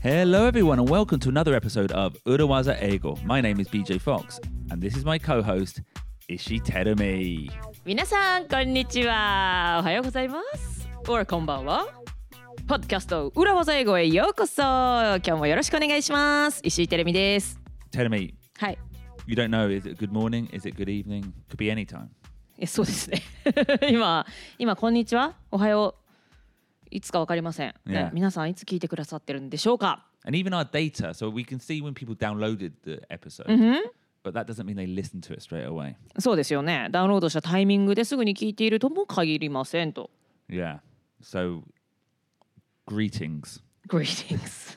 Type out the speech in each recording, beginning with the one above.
Hello, everyone, and welcome to another episode of Urawaza Ego. My name is BJ Fox, and this is my co host, Ishi Terumi. 皆さんこんにちはおはようございます or こんばんはポッドキャスト裏技英語へようこそ今日もよろしくお願いします石井てるみです Terumi, はい you don't know, is it good morning? Is it good evening? Could be any time. えそうですね今今こんにちはおはよういつかわかりません、ね Yeah. 皆さんいつ聞いてくださってるんでしょうか And even our data, so we can see when people downloaded the episode, but that doesn't mean they listen to it straight away. そうですよねダウンロードしたタイミングですぐに聞いているとも限りませんと Yeah. So, greetings. Greetings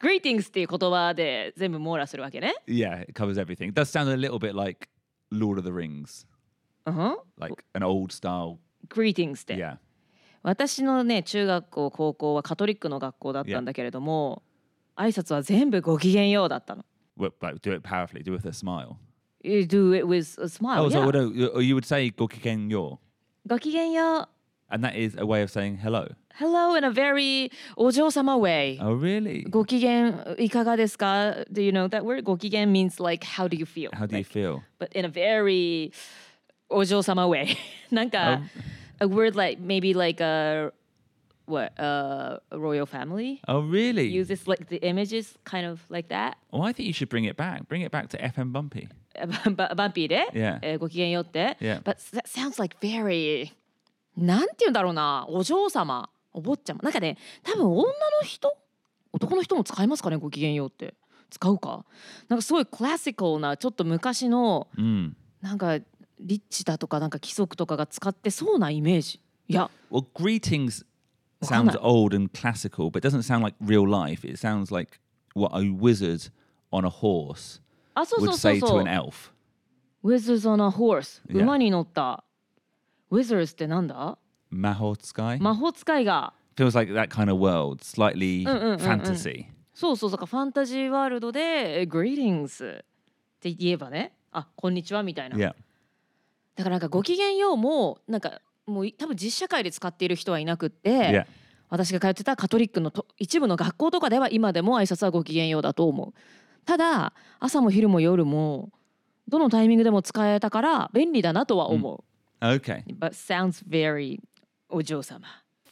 Greetings っていう言葉で全部網羅するわけね Yeah, it covers everything. It does sound a little bit like Lord of the Rings, うん like an old style. Greetings って、Yeah. 私のね中学校高校はカトリックの学校だったんだけれども、挨拶は全部ご機嫌ようだったの。Well, like, do it powerfully, do it with a smile. You do it with a smile. Oh, so yeah. no, you- would say gokiken yo, ご機嫌よう。and that is a way of saying hello. Hello in a very お嬢様 way. Oh, really? ご機嫌いかがですか Do you know that word? ご機嫌 means like how do you feel? How do you Like, feel? But in a very お嬢様 way. なんか、a word like maybe like a what uh, a royal family Oh, really? uses like the images kind of like that. Well, I think you should bring it back. Bring it back to FM Bumpy. ババンピーで、 Yeah. えーご機嫌ようって。 Yeah. But that sounds like very なんて言うんだろうなお嬢様お坊ちゃまなんかね多分女の人男の人も使いますかねご機嫌ようって使うかなんかすごいクラシカルなちょっと昔の Mm. なんかリッチだとかなんか貴族とかが使ってそうなイメージいや Well, greetings sounds old and classical, but doesn't sound like real life. It sounds like what a wizard on a horse あそうそ would うそう say そ to う an elf. Wizards on a horse. 馬に乗った Wizards ってなんだ？Mahotsukai? 魔法使いが Feels like that kind of world, slightly mm, mm, fantasy. そうそうそうかファンタジーワールドでえ Greetings って言えばねあこんにちはみたいな、Yeah. だからなんかご機嫌ようもなんかもうい多分実社会で使っている人はいなくって、Yeah. 私が通ってたカトリックのと一部の学校とかでは今でも挨拶はご機嫌ようだと思うただ朝も昼も夜もどのタイミングでも使えたから便利だなとは思う、Okay. But sounds very お嬢様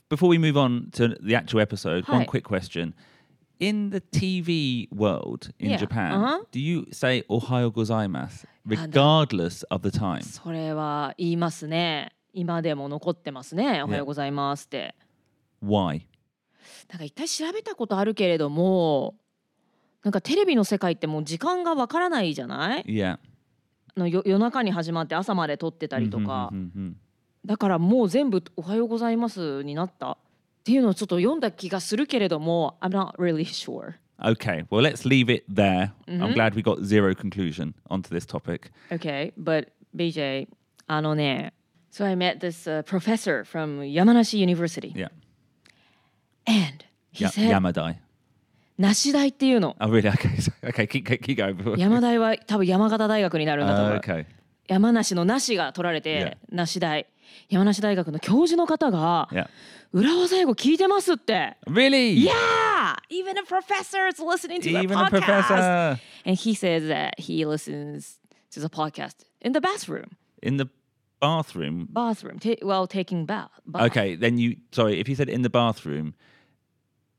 Before we move on to the actual episode, one quick question. In the TV world in Yeah, Japan, uh-huh. do you say ohayo gozaimasu regardless of the time? それは言いますね今でも残ってますねおはようございますって、Why? なんか一回調べたことあるけれどもなんかテレビの世界ってもう時間がわからないじゃない Yeah. あのよ夜中に始まって朝まで撮ってたりとか Mhm, mhm, mhm. だからもう全部「おはようございます」になったっていうのをちょっと読んだ気がするけれども I'm not really sure Okay, well, let's leave it there. I'm glad we got zero conclusion onto this topic. Okay but BJ あのね So I met this、uh, professor from 山梨 University Yeah. and he Ya- said Yamadai. 梨大っていうの Oh, really? Okay. so- Okay, keep, keep, keep going. 山大は多分山形大学になるんだと思う Uh, okay. 山梨の梨が取られて、梨大山梨大学の教授の方が Yeah. 裏技英語聞いてますって Really? Yeah even a professor is listening to the Even a podcast professor and he says that he listens to the podcast in the bathroom in the bathroom. bathroom ta- while taking bath, bath. Okay, then you. Sorry, if you said in the bathroom,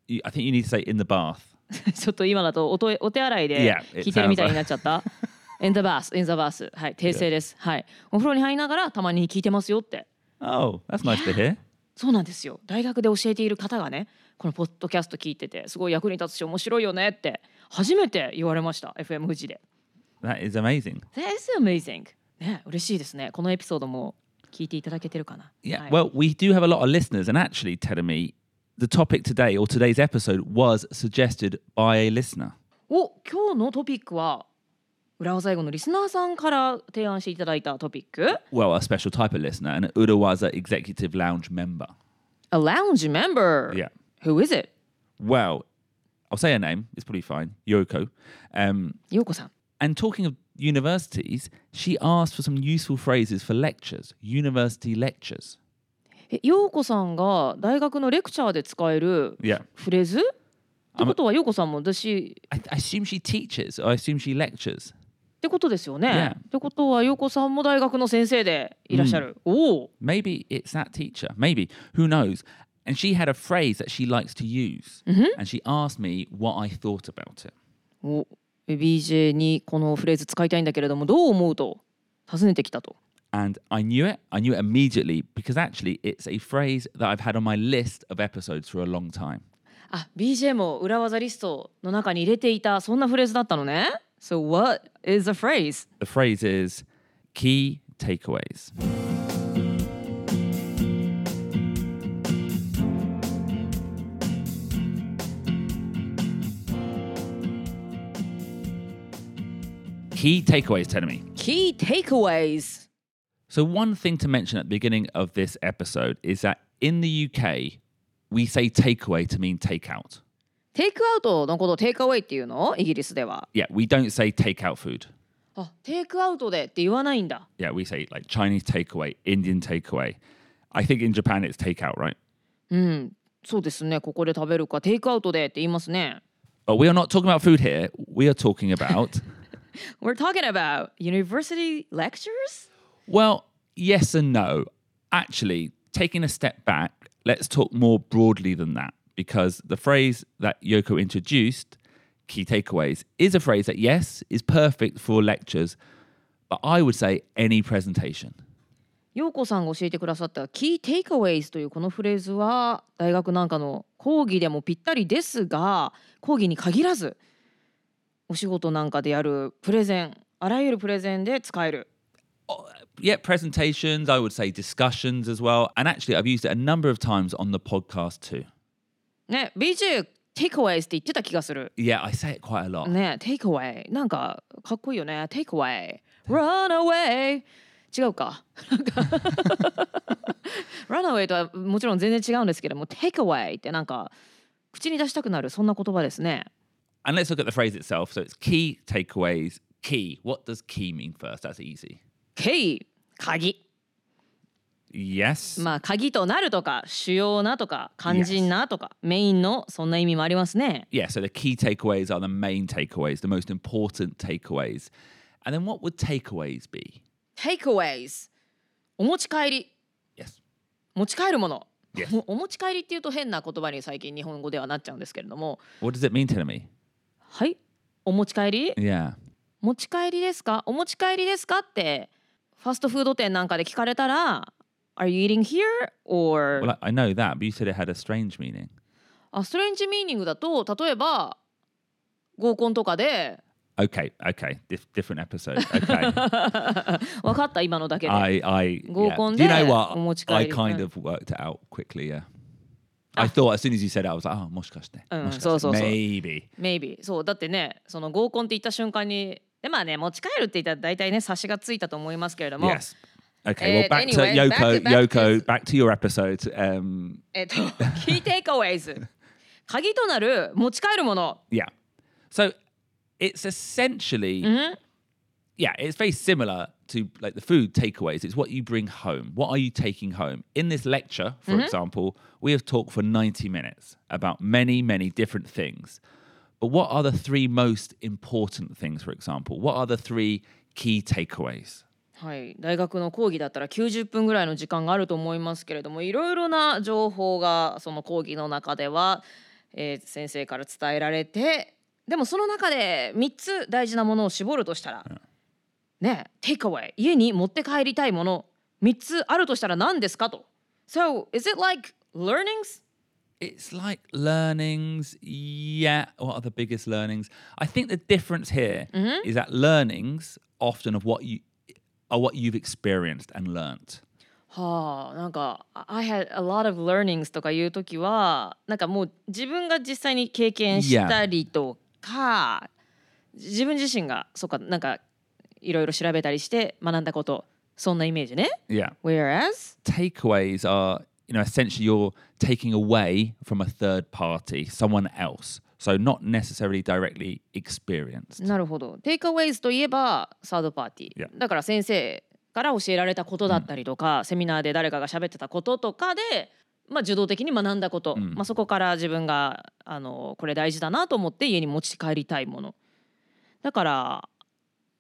you, I think you need to say in the bath. ちょっと今だとおとお手洗いで聞いてるみたいになっちゃった。in the bath, in the bath. はい、訂正です。はい。お風呂に入りながらたまに聞いてますよって。Oh, that's nice to hear. そうなんですよ。大学で教えている方がね、このポッドキャスト聞いてて、すごい役に立つし面白いよねって初めて言われました。FM 富士で。That is amazing. That is amazing. ね、嬉しいですね。このエピソードも聞いていただけてるかな。Yeah. はい、Well, we do have a lot of listeners, and actually, telling me the topic today or today's episode was suggested by a listener. お今日のトピックは裏技英語のリスナーさんから提案していただいたトピック Well, a special type of listener, an Urawaza Executive Lounge member. A lounge member Yeah. Who is it? Well, I'll say her name. It's probably fine. Yoko. Um, ようこさん and talking of universities, she asked for some useful phrases for lectures, university lectures. え陽子さんが大学のレクチャーで使える Yeah. フレーズってことは陽子さんも私 I, I assume she teaches, or I assume she lectures. ってことですよね。Yeah. ってことは陽子さんも大学の先生でいらっしゃる。おお。Maybe it's that teacher. Maybe. Who knows? And she had a phrase that she likes to use. And she asked me what I thought about it. お BJ にこのフレーズ使いたいんだけれどもどう思うと尋ねてきたと。And I knew it. I knew it immediately because actually it's a phrase that I've had on my list of episodes for a long time. あ BJ も裏技リストの中に入れていたそんなフレーズだったのね。So what is the phrase? The phrase is key takeaways. Key takeaways, tell me. Key takeaways. So, one thing to mention at the beginning of this episode is that in the UK, we say takeaway to mean takeout. テイクアウトのことをテイクアウェイっていうのイギリスでは。 Yeah, we don't say takeout food. あテイクアウトでって言わないんだ。 Yeah, we say like Chinese takeaway, Indian takeaway. I think in Japan it's takeout, right? うん。そうですね。ここで食べるかテイクアウトでって言いますね。 But we are not talking about food here. We are talking about, We're talking about university lectures? well, yes and no. Actually, taking a step back, let's talk more broadly than that because the phrase that Yoko introduced, key takeaways, is a phrase that, yes, is perfect for lectures, but I would say any presentation. 陽子さんが教えてくださった Key Takeaways というこのフレーズは大学なんかの講義でもぴったりですが講義に限らずお仕事なんかでやるプレゼンあらゆるプレゼンで使える yeah, presentations, I would say discussions as well. And actually, I've used it a number of times on the podcast too. ね BJ Takeaways って言ってた気がする Yeah, I say it quite a lot. ね Takeaway なんかかっこいいよね Takeaway Run away 違うかなんか Run away とはもちろん全然違うんですけども Takeaway ってなんか口に出したくなるそんな言葉ですね And let's look at the phrase itself. So it's key takeaways. Key. What does key mean first? That's easy. Key 鍵 Yes. まあ鍵となるとか主要なとか肝心なとか、メインのそんな意味もありますね Yeah, so the key takeaways are the main takeaways, the most important takeaways. And then what would takeaways be? Takeaways お持ち帰り Yes. 持ち帰るもの Yes. お持ち帰りっていうと変な言葉に最近日本語ではなっちゃうんですけれども What does it mean, Telemi? はいお持ち帰り Yeah. 持ち帰りですかお持ち帰りですかってファストフード店なんかで聞かれたら Are you eating here? or Well, I, I know that, but you said it had a strange meaning. あストレンジミーニングだと例えば合コンとかで Okay, okay. Dif- different episode. Okay. 分かった今のだけで I, I, yeah. 合コン Do you で know お what? 持ち帰 I り kind うん of worked it out quickly, yeah. I thought as soon as you said it, I was like, oh, もしかして。うん、もしかして。そうそうそう。Maybe. maybe そうだってねその合コンって言った瞬間にでまあね持ち帰るって言ったら大体ね察しがついたと思いますけれども、 Yes. Okay, well, Uh, back anyway, to Yoko. back to- back Yoko, to- back to your episode. Um, えっと key takeaways 鍵となる持ち帰るもの yeah. So it's essentially, Mm-hmm. yeah, it's very similar to like the food takeaways. It's what you bring home. What are you taking home? In this lecture, for Mm-hmm. example, we have talked for 90 minutes about many, many different things. But what are the three most important things, for example? What are the three key takeaways? はい、大学の講義だったら90分ぐらいの時間があると思いますけれどもいろいろな情報がその講義の中では、えー先生から伝えられてでもその中で3つ大事なものを絞るとしたら、ねテイクアウェイ家に持って帰りたいもの3つあるとしたら何ですかと So is it like learnings? It's like learnings. Yeah. What are the biggest learnings? I think the difference here is that learnings often of what you are what you've experienced and learnt. はあなんか「I had a lot of learnings」とかいう時はなんかもう自分が実際に経験したりとか、自分自身がそうかなんかいろいろ調べたりして学んだことそんなイメージね。 Yeah. Whereas Takeaways are, you know, essentially you're taking away from a third party, someone else. So not necessarily directly experienced. なるほど。テイクアウェイズといえばサードパーティー。Yeah. だから先生から教えられたことだったりとか、セミナーで誰かが喋ってたこととかで、まあ、受動的に学んだこと、うんまあ、そこから自分があのこれ大事だなと思って家に持ち帰りたいもの。だから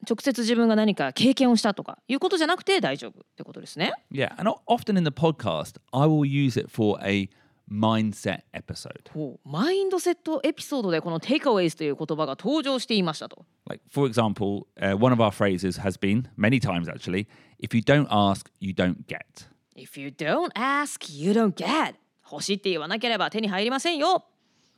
直接自分が何か経験をしたとかいうことじゃなくて大丈夫ってことですね。Yeah, and often in the podcast, I will use it for a mindset episode. マインドセットエピソードでこのテイクアウェイズという言葉が登場していましたと。Like, for example, uh, one of our phrases has been, many times actually, if you don't ask, you don't get. If you don't ask, you don't get. 欲しいって言わなければ手に入りませんよ。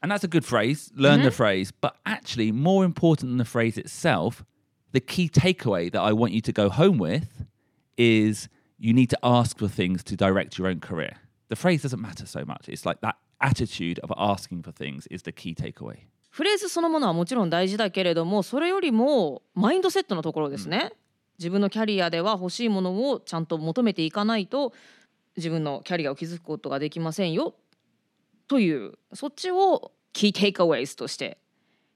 And that's a good phrase, learn the phrase, but actually, more important than the phrase itself, the key takeaway that I want you to go home with is you need to ask for things to direct your own career. The phrase doesn't matter so much. It's like that attitude of asking for things is the key takeaway. フレーズそのものはもちろん大事だけれどもそれよりもマインドセットのところですね、自分のキャリアでは欲しいものをちゃんと求めていかないと自分のキャリアを築くことができませんよというそっちをキーテイクアウェイズとして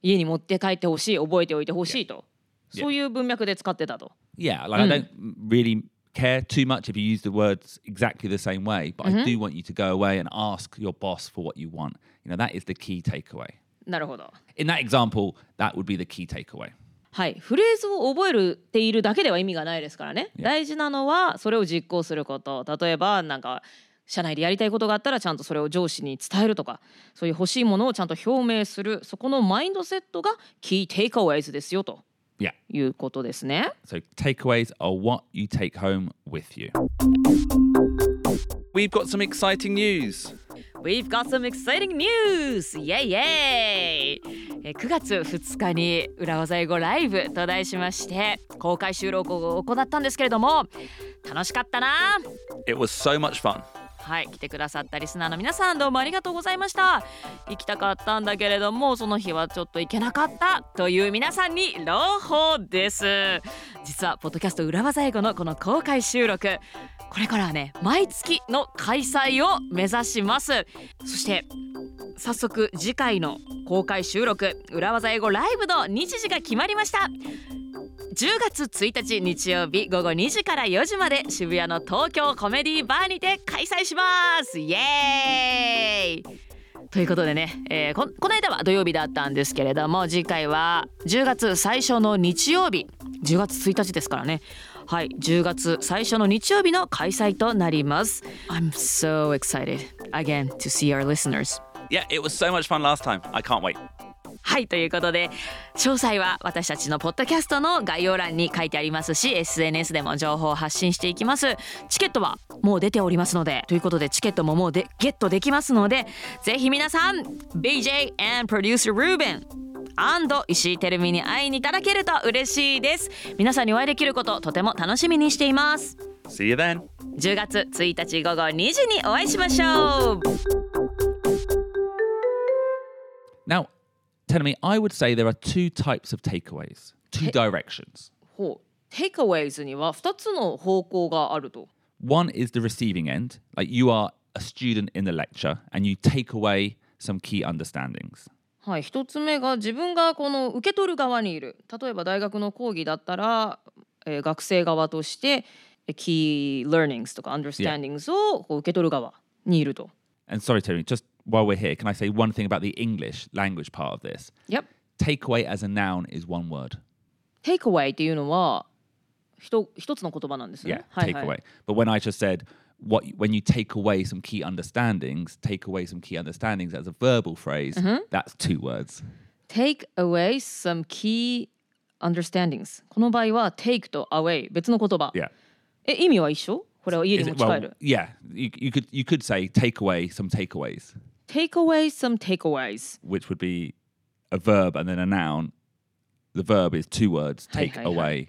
家に持って帰ってほしい覚えておいてほしいと、Yeah. そういう文脈で使ってたと。Yeah, like I don't really care too much if you use the words exactly the same way, but I do want you to go away and ask your boss for what you want. You know, that is the key takeaway. なるほど。In that example, that would be the key takeaway. はい、フレーズを覚えるているだけでは意味がないですからね。大事なのはそれを実行すること。例えばなんか社内でやりたいことがあったらちゃんとそれを上司に伝えるとか、そういう欲しいものをちゃんと表明する。そこのマインドセットがキーテイクアウェイズですよと Yeah. いうことですね。So takeaways are what you take home with you. We've got some exciting news. We've got some exciting news! イェイイェイえ9月2日に裏技英語ライブと題しまして公開収録を行ったんですけれども楽しかったな It was so much fun. はい来てくださったリスナーの皆さんどうもありがとうございました。行きたかったんだけれどもその日はちょっと行けなかったという皆さんに朗報です。実はポッドキャスト裏技英語のこの公開収録。これからはね毎月の開催を目指します。そして早速次回の公開収録裏技英語ライブの日時が決まりました。10月1日日曜日午後2時から4時まで渋谷の東京コメディバーにて開催します。イエーイ。ということでね、えーここの間は土曜日だったんですけれども次回は10月最初の日曜日。10月1日ですからね。はい10月最初の日曜日の開催となります I'm so excited again to see our listeners Yeah, it was so much fun last time. I can't wait. はいということで詳細は私たちのポッドキャストの概要欄に書いてありますし SNS でも情報を発信していきますチケットはもう出ておりますのでということでチケットももうでゲットできますのでぜひ皆さん BJ and producer Ruben アンド石井てるみに会いにいただけると嬉しいです皆さんにお会いできることとても楽しみにしています See you then. 10月1日午後2時にお会いしましょう Now, tell me, I would say there are two types of takeaways, two directions. ほう Takeaways には2つの方向があると One is the receiving end, like you are a student in the lecture and you take away some key understandings. はい、一つ目が自分がこの受け取る側にいる例えば大学の講義だったら、えー学生側としてえー key learnings とか understandings をこう受け取る側にいると。And sorry, Terry, just while we're here, can I say one thing about the English language part of this? Yep. Takeaway as a noun is one word. Takeaway っていうのはひと一つの言葉なんですね。Yeah, はい takeaway. はい、But when I just said what when you take away some key understandings, take away some key understandings as a verbal phrase, that's two words. Take away some key understandings この場合は take と away 別の言葉。 Yeah. え意味は一緒これは家 Is に it- 持ち帰 well, る。 yeah, you, you could you could say take away some takeaways, Take away some takeaways. which would be a verb and then a noun. The verb is two words. Hi, Take hi, hi. away.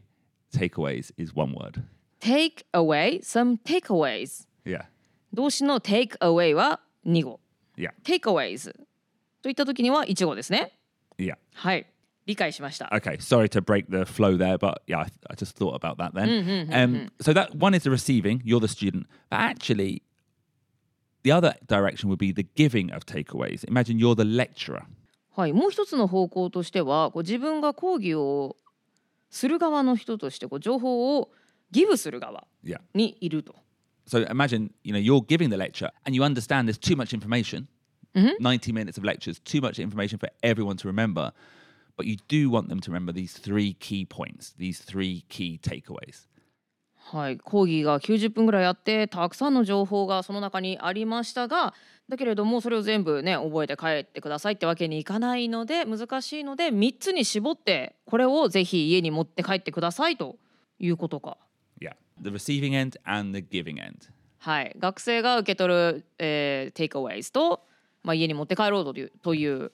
Takeaways is one word. Take away some takeaways. Yeah. 動詞の take away は2語。Yeah. takeaways といった時には1語ですね。Yeah. はい。理解しました。Okay, sorry to break the flow there, but yeah, I, I just thought about that then. um, so that one is the receiving, you're the student, but actually, the other direction would be the giving of takeaways. Imagine you're the lecturer. はい、もう一つの方向としてはこう自分が講義をする側の人としてこう情報をギブする側.にいると。So imagine, you know, you're giving the lecture and you understand there's too much information. 90 minutes of lectures, too much information for everyone to remember. But you do want them to remember these three key points, these three key takeaways. はい、講義が90分ぐらいあってたくさんの情報がその中にありましたがだけれどもそれを全部ね覚えて帰ってくださいってわけにいかないので難しいので3つに絞ってこれをぜひ家に持って帰ってくださいということか。Yeah. The receiving end and the giving end. はい、学生が受け取る、えー、テイクアウェイズと、まあ、家に持って帰ろうというという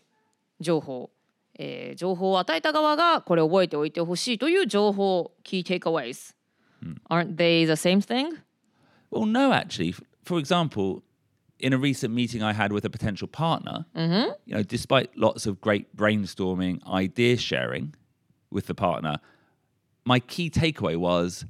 情報、えー情報を与えた側がこれ覚えておいてほしいという情報 Key takeaways、Aren't they the same thing? Well, no, actually. F- For example, in a recent meeting I had with a potential partner, you know, despite lots of great brainstorming, idea sharing with the partner, my key takeaway was,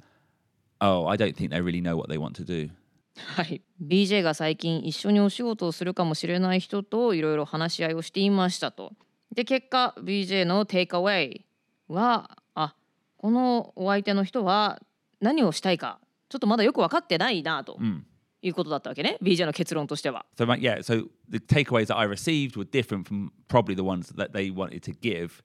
oh, I don't think they really know what they want to do. はい、BJ が最近一緒にお仕事をするかもしれない人といろいろ話し合いをしていましたと。で結果 BJ のテイクアウェイはあこのお相手の人は何をしたいかちょっとまだよく分かってないなということだったわけね BJ の結論としては。So, yeah, so the takeaways that I received were different from probably the ones that they wanted to give,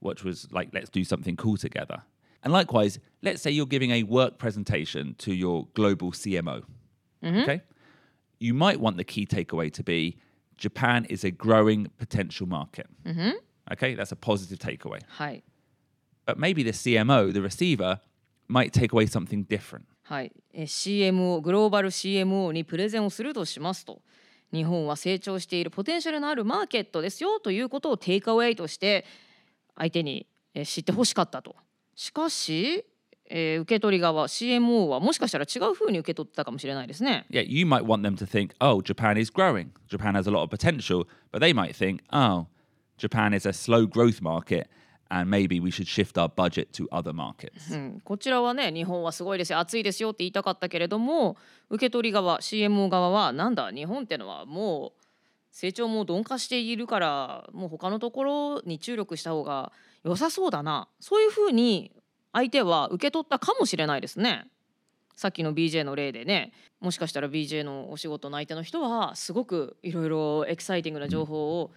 which was like, let's do something cool together. And likewise, let's say you're giving a work presentation to your global CMO. Okay. You might want the key takeaway to be Japan is a growing potential market. Okay. That's a positive takeaway. はい But maybe the CMO, the receiver, might take away something different. はい、え CMO グローバル CMO にプレゼンをするとしますと日本は成長しているポテンシャルのあるマーケットですよということをテイクアウェイとして相手にえ知ってほしかったとしかし、えー受け取り側 CMO はもしかしたら違うふうに受け取ってたかもしれないですね Yeah, you might want them to think, oh, Japan is growing. Japan has a lot of potential. But they might think, oh, Japan is a slow growth market and maybe we should shift our budget to other markets. うん、こちらはね日本はすごいですよ暑いですよって言いたかったけれども受け取り側 CMO 側はなんだ日本ってのはもう成長も鈍化しているからもう他のところに注力した方が良さそうだなそういうふうに相手は受け取ったかもしれないですね。さっきの BJ の例でねもしかしたら BJ のお仕事の相手の人はすごくいろいろエキサイティングな情報を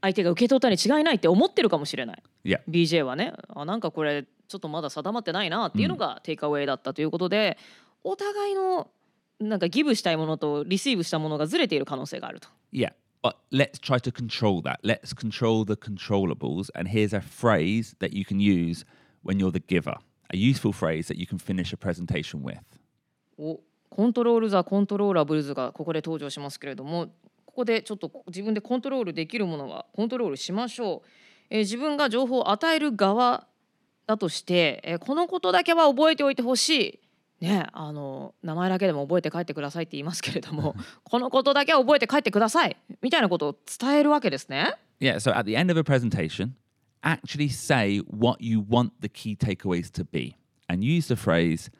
相手が受け取ったに違いないって思ってるかもしれない。Yeah. BJ はねあなんかこれちょっとまだ定まってないなっていうのがテイクアウェイだったということで、お互いのなんかギブしたいものとリシーブしたものがずれている可能性があると。But let's try to control that. Let's control the controllables. And here's a phrase that you can use when you're the giver, a useful phrase that you can finish a presentation with. おコントロール・ザ・コントローラブルズがここで登場しますけれどもここでちょっと自分でコントロールできるものはコントロールしましょう、えー自分が情報を与える側だとして、えーこのことだけは覚えておいてほしいねあの名前だけでも覚えて帰ってくださいって言いますけれどもこのことだけは覚えて帰ってくださいみたいなことを伝えるわけですね。Yeah, so at the end of a presentation, actually say what you want the key takeaways to be and use the phrase,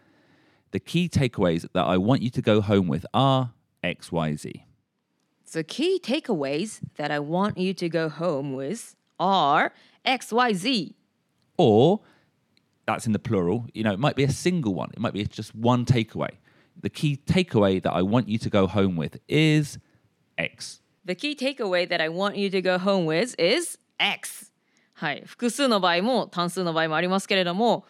the key takeaways that I want you to go home with are XYZ. The key takeaways that I want you to go home with are XYZ. Or that's in the plural, you know, it might be a single one, it might be just one takeaway. The key takeaway that I want you to go home with is X. The key takeaway that I want you to go home with is X. はい、複数の場合も単数の場合もありますけれども、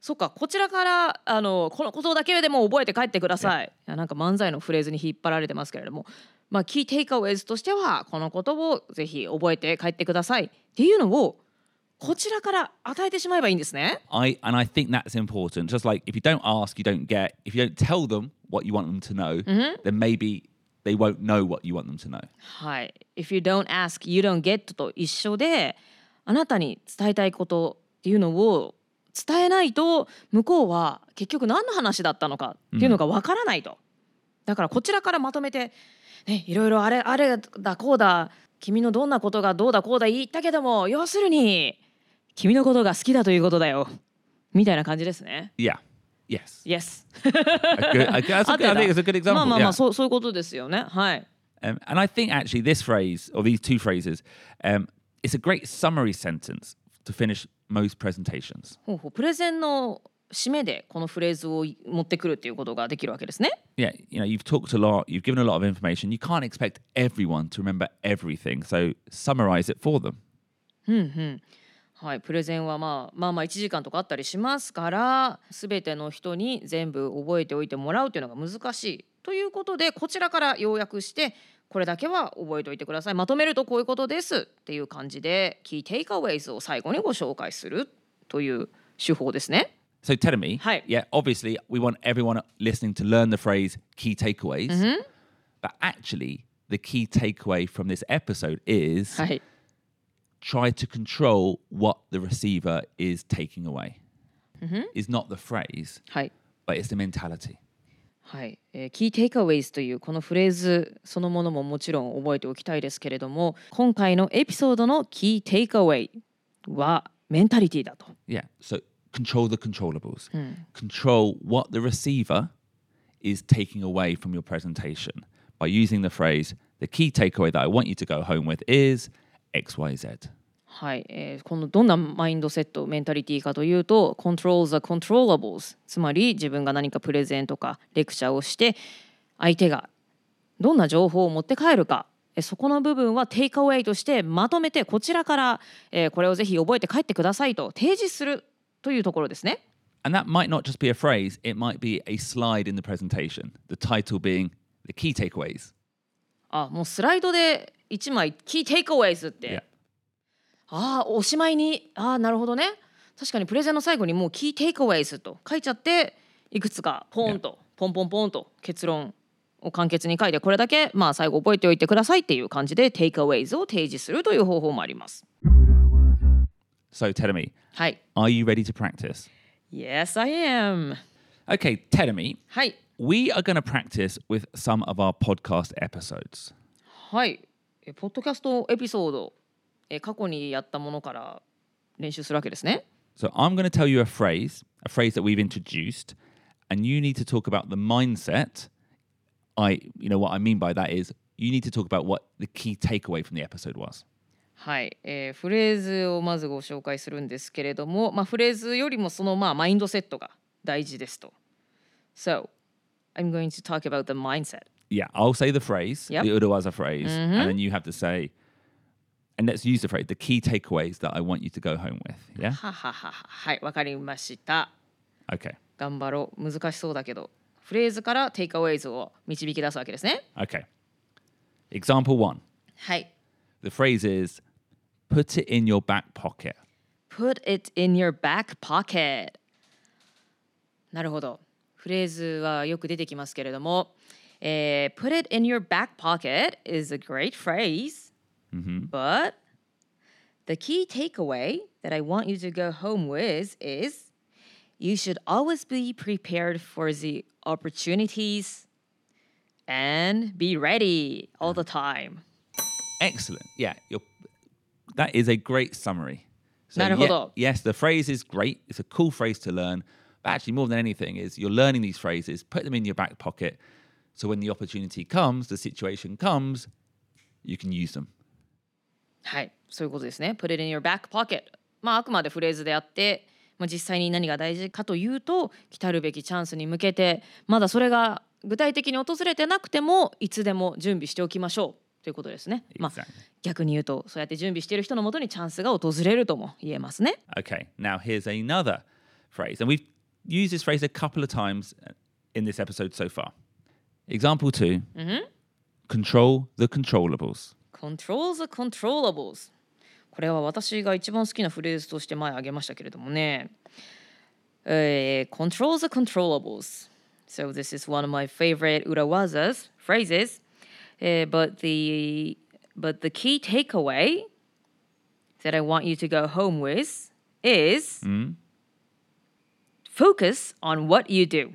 そっか、こちらからあのこのことだけでも覚えて帰ってください。いやなんか漫才のフレーズに引っ張られてますけれども、まあ、キーテイクアウェイズとしては、このことをぜひ覚えて帰ってくださいっていうのを、こちらから与えてしまえばいいんですね。I and I think that's important. Just like if you don't ask, you don't get. If you don't tell them what you want them to know, then maybe they won't know what you want them to know. はい。If you don't ask, you don't get と一緒で、あなたに伝えたいことっていうのを伝えないと、向こうは結局何の話だったのかっていうのがわからないと。だからこちらからまとめて、ね、いろいろあれ、あれだ、こうだ、君のどんなことがどうだ、こうだ言ったけども、要するに、君のことが好きだということだよ。みたいな感じですね。Yeah. Yes. Yes. A good, a good- that's a good, て I た think it's a good example. まあまあま yeah. あ、そうそういうことですよね。はい。Um, and I think actually this phrase or these two phrases, um, it's a great summary sentence to finish most presentations. ほうほうプレゼンの締めでこのフレーズを持ってくるっていうことができるわけですね。Yeah, you know, you've talked a lot, you've given a lot of information. You can't expect everyone to remember everything. So summarize it for them. はい、プレゼンはまあまあまあ1時間とかあったりしますから全ての人に全部覚えておいてもらうというのが難しいということでこちらから要約してこれだけは覚えておいてくださいまとめるとこういうことですっていう感じでキーテイクアウェイズを最後にご紹介するという手法ですね。So tell me, Hi. yeah, obviously we want everyone listening to learn the phrase key takeaways. But actually, the key takeaway from this episode is はい、try to control what the receiver is taking away. Is not the phrase, はい but it's the mentality. はいえー、キーテイクアウェイズというこのフレーズそのものももちろん覚えておきたいですけれども今回のエピソードのキーテイクアウェイはメンタリティだと。 Yeah. So control the controllables. Control what the receiver is taking away from your presentation by using the phrase, the key takeaway that I want you to go home with is XYZ. はい、えーこのどんなマインドセットメンタリティーかというと control the controllables つまり自分が何かプレゼンとかレクチャーをして相手がどんな情報を持って帰るかえーそこの部分はテイクアウェイとしてまとめてこちらから、えーこれをぜひ覚えて帰ってくださいと提示するというところですね。And that might not just be a phrase, it might be a slide in the presentation, the title being the key takeaways. あもうスライドで1枚キーテイクアウェイズって、Yeah. ああおしまいにああなるほどね確かにプレゼンの最後にもうキーテイクアウェイズと書いちゃっていくつかポンと、ポンポンポンと結論を簡潔に書いてこれだけまあ最後覚えておいてくださいっていう感じでテイクアウェイズを提示するという方法もあります。So tell me, はい。are you ready to practice? Yes, I am. Okay, tell me, はい。we are going to practice with some of our podcast episodes. はい。えポッドキャストエピソードえ過去にやったものから練習するわけですね。So I'm going to tell you a phrase, a phrase that we've introduced, and you need to talk about the mindset. I, you know, what I mean by that is you need to talk about what the key takeaway from the episode was. はい、えーフレーズをまずご紹介するんですけれども、まあ、フレーズよりもそのまあマインドセットが大事ですと。So, I'm going to talk about the mindset. Yeah, I'll say the phrase, Yep. the Urawaza phrase, and then you have to say, and let's use the phrase, the key takeaways that I want you to go home with. Yeah? はははははい、わかりました。 Okay. 頑張ろう。難しそうだけど、フレーズからテイクアウェイズを導き出すわけですね。 Okay. Example one はい。 the phrase is, put it in your back pocket. Put it in your back pocket. なるほど。フレーズはよく出てきますけれども、 uh, put it in your back pocket is a great phrase, mm-hmm. but the key takeaway that I want you to go home with is you should always be prepared for the opportunities and be ready all the time. Excellent. Yeah, that is a great summary. So yeah, yes, the phrase is great. It's a cool phrase to learn. But actually, more than anything, is you're learning these phrases, put them in your back pocket, So when the opportunity comes, the situation comes, you can use them. はい、そういうことですね。Put it in your back pocket。まあ、あくまでフレーズであって、まあ、実際に何が大事かというと、来たるべきチャンスに向けて、まだそれが具体的に訪れてなくても、いつでも準備しておきましょうということですね。まあ Exactly.、逆に言うと、そうやって準備している人のもとにチャンスが訪れるとも言えますね。Okay, now here's another phrase. And we've used this phrase a couple of times in this episode so far. Example 2 mm-hmm. Control the controllables. Control the controllables. これは私が一番好きなフレーズとして前挙げましたけれどもね。えー、control the controllables. So this is one of my favorite Urawazas phrases. Uh, but the but the key takeaway that I want you to go home with is mm. focus on what you do.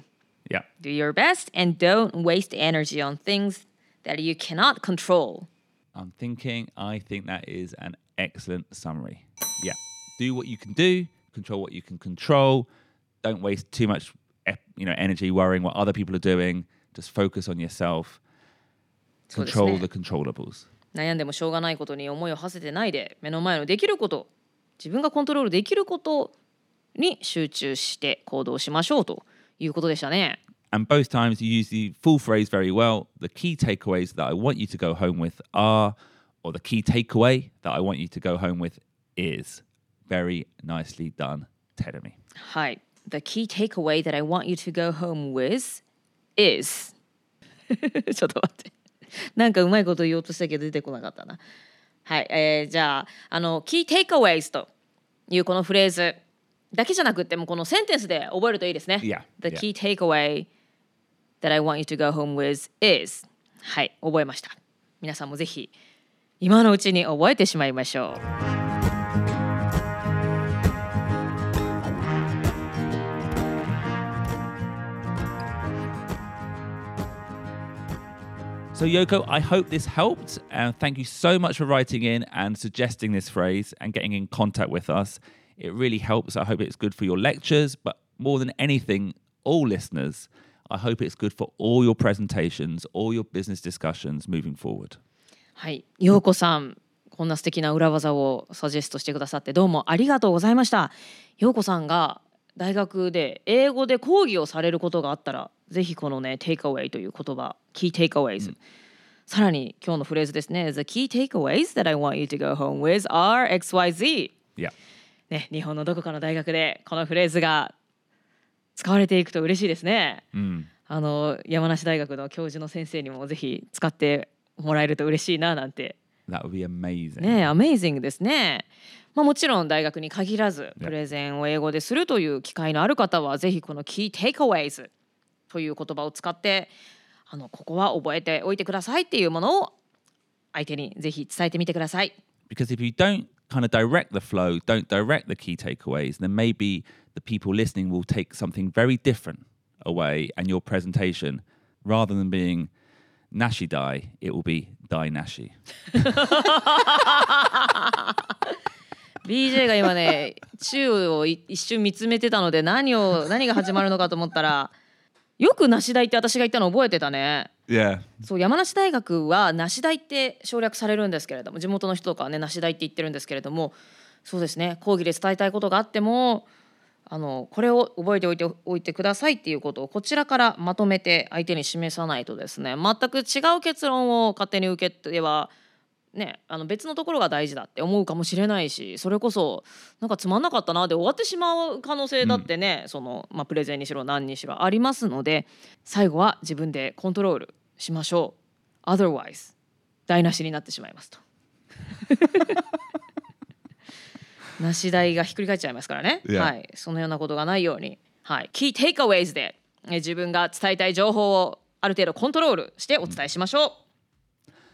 Yeah. Do your best and don't waste energy on things that you cannot control. I'm thinking, I think that is an excellent summary. Yeah. Do what you can do, control what you can control. Don't waste too much you know, energy worrying what other people are doing. Just focus on yourself. Control ね the controllables. 悩んでもしょうがないことに思いを馳せてないで目の前のできること自分がコントロールできることに集中して行動しましょうということでしたね。 And both times you use the full phrase very well. The key takeaways that I want you to go home with are, or the key takeaway that I want you to go home with is. Very nicely done, Terumi. はい。The key takeaway that I want you to go home with is ちょっと待って。なんかうまいこと言おうとしたけど出てこなかったな。はい。えーじゃあ、あの、key takeaways というこのフレーズ だけじゃなくってもこのセンテンスで覚えるといいですね。 Yeah, The yeah. key takeaway that I want you to go home with is はい。覚えました。皆さんもぜひ今のうちに覚えてしまいましょう。 So, Yoko, I hope this helped. And thank you so much for writing in and suggesting this phrase and getting in contact with us. It really helps. I hope it's good for your lectures, but more than anything, all listeners, I hope it's good for all your presentations, all your business discussions moving forward. はい、ようこさん、こんな素敵な裏技をサジェストしてくださってどうもありがとうございました。ようこさんが大学で英語で講義をされることがあったら、ぜひこのね、テイクアウェイという言葉、キーテイクアウェイズ。うんさらに今日のフレーズですね。The key takeaways that I want you to go home with are XYZ. Yeah. ね、日本のどこかの大学でこのフレーズが使われていくと嬉しいですね。Mm. あの山梨大学の教授の先生にもぜひ使ってもらえると嬉しいななんて That would be amazing. ねアメイジングですね。まあ、もちろん大学に限らず.プレゼンを英語でするという機会のある方はぜひこの Key Takeaways という言葉を使ってあのここは覚えておいてくださいっていうものを相手にぜひ伝えてみてください。Because if you don't kind of direct the flow, don't direct the key takeaways, then maybe the people listening will take something very different away and your presentation, rather than being nashi dai, it will be dai nashi. BJ が今ね宙をい一瞬見つめてたので何を何が始まるのかと思ったらよく梨大って私が言ったの覚えてたね。 Yeah. そう山梨大学は梨大って省略されるんですけれども地元の人とかはね梨大って言ってるんですけれどもそうですね講義で伝えたいことがあってもあのこれを覚えておいておいてくださいっていうことをこちらからまとめて相手に示さないとですね全く違う結論を勝手に受けてはね、あの別のところが大事だって思うかもしれないしそれこそなんかつまんなかったなで終わってしまう可能性だってね、そのまあ、プレゼンにしろ何にしろありますので最後は自分でコントロールしましょう。Otherwise 台無しになってしまいますと。なし台がひっくり返っちゃいますからね.はい、そのようなことがないように、はい、キーテイクアウェイズでえ自分が伝えたい情報をある程度コントロールしてお伝えしましょう。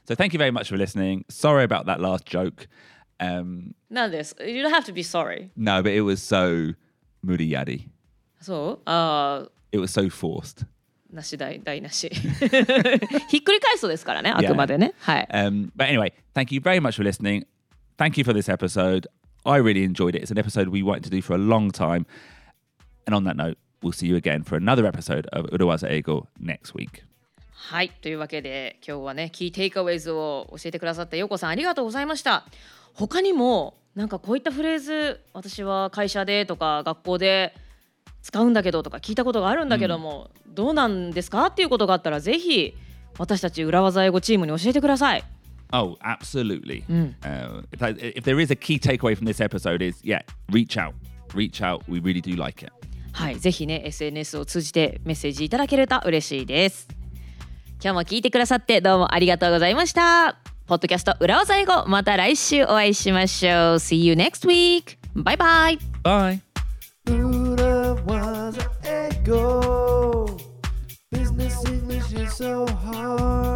So thank you very much for listening. Sorry about that last joke. Um, なんです。You don't have to be sorry. no, but it was so muriyadi. そうああ、 It was so forced. なし台、台なし。ひっくり返すとですからね、あくまでね。はい。 Um, but anyway, thank you very much for listening. Thank you for this episode. I really enjoyed it. It's an episode we wanted to do for a long time. And on that note, we'll see you again for another episode of Urawaza Ego next week. はい。というわけで、今日はね、キーテイクアウェイズを教えてくださったようこさん、ありがとうございました。他にも、なんかこういったフレーズ、私は会社でとか学校で使うんだけどとか聞いたことがあるんだけども、どうなんですか？っていうことがあったら、ぜひ私たち裏技英語チームに教えてください。Oh, absolutely. Uh, if, I, if there is a key takeaway from this episode, is yeah, reach out, reach out. We really do like it. はい、ぜひね SNS を通じてメッセージいただけると嬉しいです。今日も聞いてくださってどうもありがとうございました。ポッドキャスト裏技英語また来週お会いしましょう。See you next week. バイバイ Bye bye!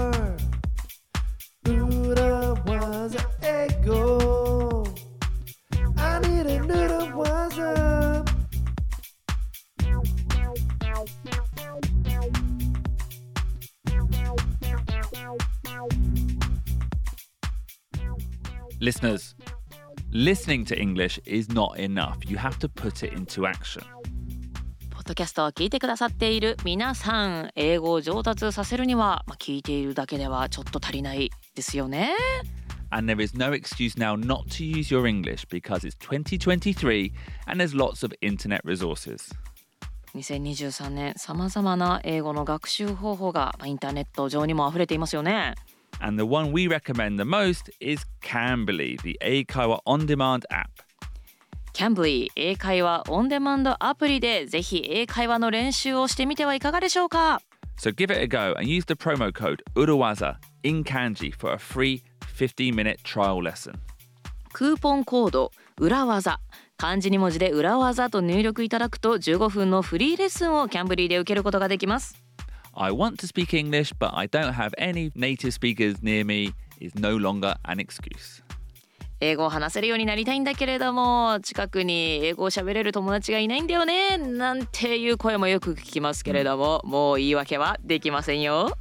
Listeners, listening to English is not enough. You have to put it into action. ポッドキャストを聞いてくださっている皆さん英語を上達させるには、まあ、聞いているだけではちょっと足りないですよね And there is no excuse now not to use your English because it's 2023 and there's lots of internet resources. 2023年さまざまな英語の学習方法がまあインターネット上にも溢れていますよね And the one we recommend the most is Cambly, the Eikaiwa on demand app. キャンブリー英会話オンデマンドアプリでぜひ英会話の練習をしてみてはいかがでしょうか So give it a go and use the promo code URUWAZA in kanji for a free 15 minute trial lesson. クーポンコード裏技漢字2文字で裏技と入力いただくと15分のフリーレッスンをキャンブリーで受けることができます I want to speak English, but I don't have any native speakers near me is no longer an excuse. 英語を話せるようになりたいんだけれども近くに英語を喋れる友達がいないんだよねなんていう声もよく聞きますけれども、もう言い訳はできませんよ